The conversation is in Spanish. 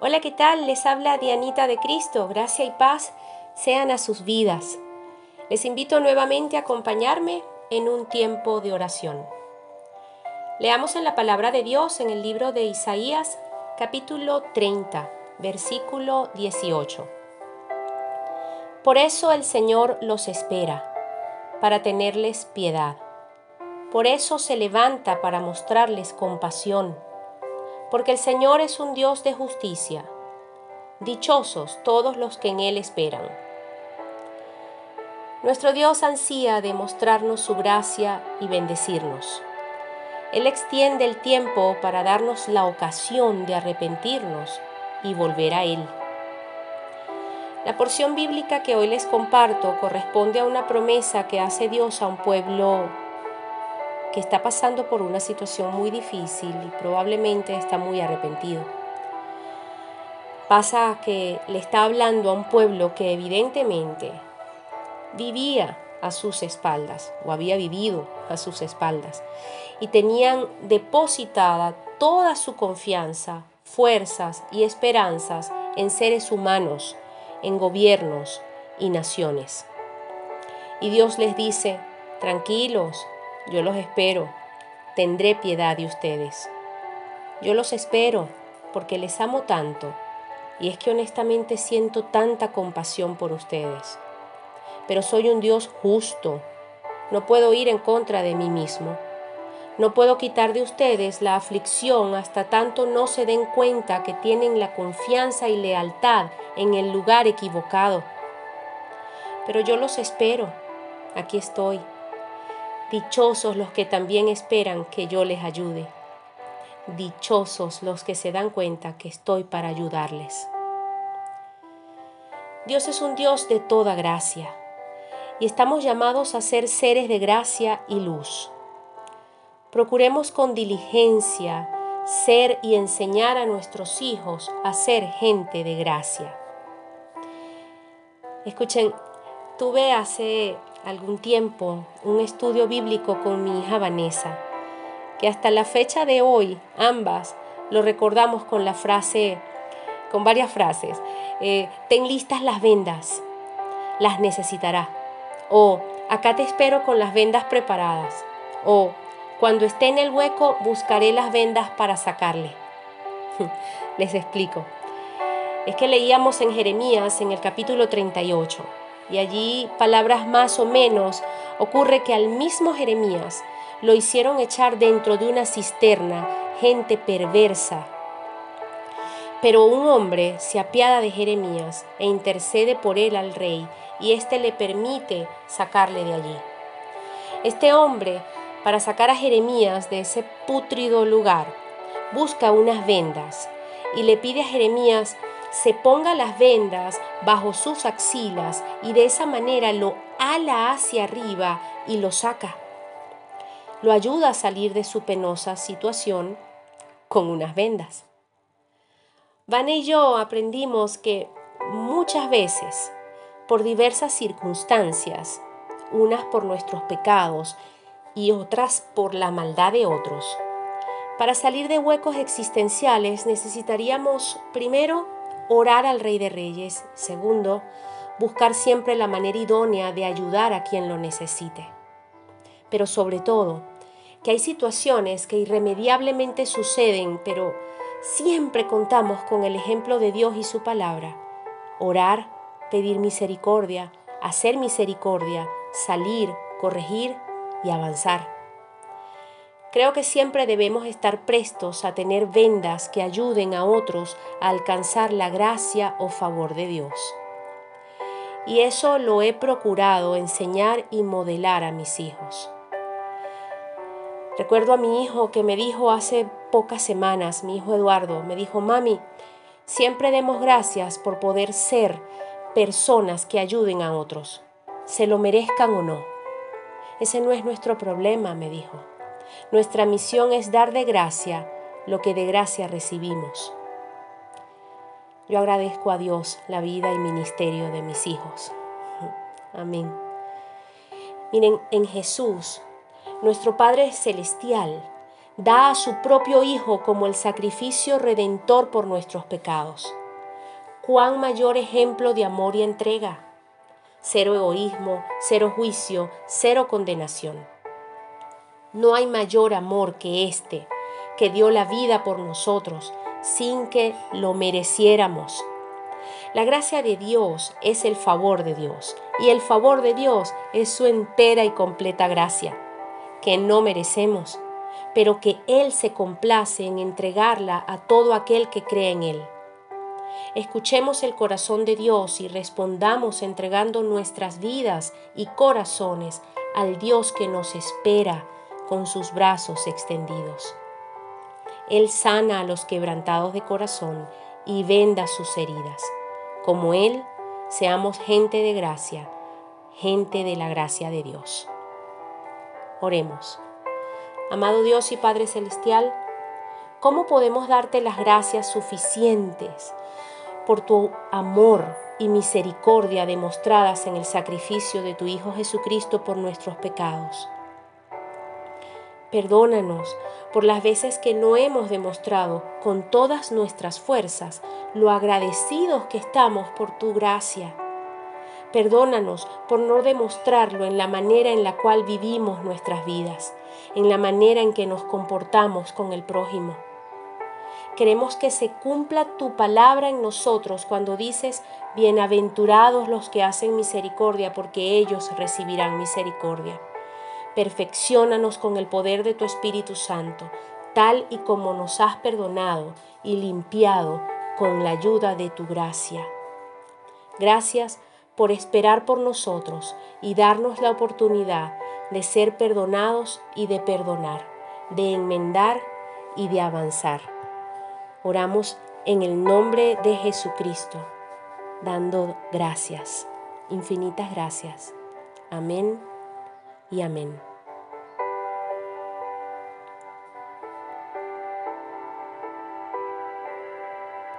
Hola, ¿qué tal? Les habla Dianita de Cristo. Gracia y paz sean a sus vidas. Les invito nuevamente a acompañarme en un tiempo de oración. Leamos en la palabra de Dios en el libro de Isaías capítulo 30, versículo 18. Por eso el Señor los espera, para tenerles piedad. Por eso se levanta para mostrarles compasión porque el Señor es un Dios de justicia. Dichosos todos los que en Él esperan. Nuestro Dios ansía demostrarnos su gracia y bendecirnos. Él extiende el tiempo para darnos la ocasión de arrepentirnos y volver a Él. La porción bíblica que hoy les comparto corresponde a una promesa que hace Dios a un pueblo está pasando por una situación muy difícil y probablemente está muy arrepentido. Pasa que le está hablando a un pueblo que evidentemente vivía a sus espaldas o había vivido a sus espaldas y tenían depositada toda su confianza, fuerzas y esperanzas en seres humanos, en gobiernos y naciones. Y Dios les dice, tranquilos, yo los espero. Tendré piedad de ustedes. Yo los espero porque les amo tanto y es que honestamente siento tanta compasión por ustedes. Pero soy un Dios justo. No puedo ir en contra de mí mismo. No puedo quitar de ustedes la aflicción hasta tanto no se den cuenta que tienen la confianza y lealtad en el lugar equivocado. Pero yo los espero. Aquí estoy Dichosos los que también esperan que yo les ayude. Dichosos los que se dan cuenta que estoy para ayudarles. Dios es un Dios de toda gracia y estamos llamados a ser seres de gracia y luz. Procuremos con diligencia ser y enseñar a nuestros hijos a ser gente de gracia. Escuchen, tuve hace algún tiempo un estudio bíblico con mi hija Vanessa, que hasta la fecha de hoy ambas lo recordamos con la frase, con varias frases. Eh, ten listas las vendas, las necesitará. O acá te espero con las vendas preparadas. O cuando esté en el hueco buscaré las vendas para sacarle. Les explico. Es que leíamos en Jeremías en el capítulo 38 y allí palabras más o menos, ocurre que al mismo Jeremías lo hicieron echar dentro de una cisterna gente perversa. Pero un hombre se apiada de Jeremías e intercede por él al rey, y éste le permite sacarle de allí. Este hombre, para sacar a Jeremías de ese pútrido lugar, busca unas vendas y le pide a Jeremías se ponga las vendas bajo sus axilas y de esa manera lo ala hacia arriba y lo saca. Lo ayuda a salir de su penosa situación con unas vendas. Van y yo aprendimos que muchas veces, por diversas circunstancias, unas por nuestros pecados y otras por la maldad de otros, para salir de huecos existenciales necesitaríamos primero orar al Rey de Reyes. Segundo, buscar siempre la manera idónea de ayudar a quien lo necesite. Pero sobre todo, que hay situaciones que irremediablemente suceden, pero siempre contamos con el ejemplo de Dios y su palabra. Orar, pedir misericordia, hacer misericordia, salir, corregir y avanzar. Creo que siempre debemos estar prestos a tener vendas que ayuden a otros a alcanzar la gracia o favor de Dios. Y eso lo he procurado enseñar y modelar a mis hijos. Recuerdo a mi hijo que me dijo hace pocas semanas, mi hijo Eduardo, me dijo, mami, siempre demos gracias por poder ser personas que ayuden a otros, se lo merezcan o no. Ese no es nuestro problema, me dijo. Nuestra misión es dar de gracia lo que de gracia recibimos. Yo agradezco a Dios la vida y ministerio de mis hijos. Amén. Miren, en Jesús, nuestro Padre Celestial da a su propio Hijo como el sacrificio redentor por nuestros pecados. ¿Cuán mayor ejemplo de amor y entrega? Cero egoísmo, cero juicio, cero condenación. No hay mayor amor que este, que dio la vida por nosotros sin que lo mereciéramos. La gracia de Dios es el favor de Dios y el favor de Dios es su entera y completa gracia, que no merecemos pero que Él se complace en entregarla a todo aquel que cree en Él. Escuchemos el corazón de Dios y respondamos entregando nuestras vidas y corazones al Dios que nos espera con sus brazos extendidos. Él sana a los quebrantados de corazón y venda sus heridas. Como Él, seamos gente de gracia, gente de la gracia de Dios. Oremos. Amado Dios y Padre Celestial, ¿cómo podemos darte las gracias suficientes por tu amor y misericordia demostradas en el sacrificio de tu Hijo Jesucristo por nuestros pecados? Perdónanos por las veces que no hemos demostrado con todas nuestras fuerzas lo agradecidos que estamos por tu gracia. Perdónanos por no demostrarlo en la manera en la cual vivimos nuestras vidas en la manera en que nos comportamos con el prójimo. Queremos que se cumpla tu palabra en nosotros cuando dices, bienaventurados los que hacen misericordia, porque ellos recibirán misericordia. Perfeccionanos con el poder de tu Espíritu Santo, tal y como nos has perdonado y limpiado con la ayuda de tu gracia. Gracias por esperar por nosotros y darnos la oportunidad de ser perdonados y de perdonar, de enmendar y de avanzar. Oramos en el nombre de Jesucristo, dando gracias, infinitas gracias. Amén y amén.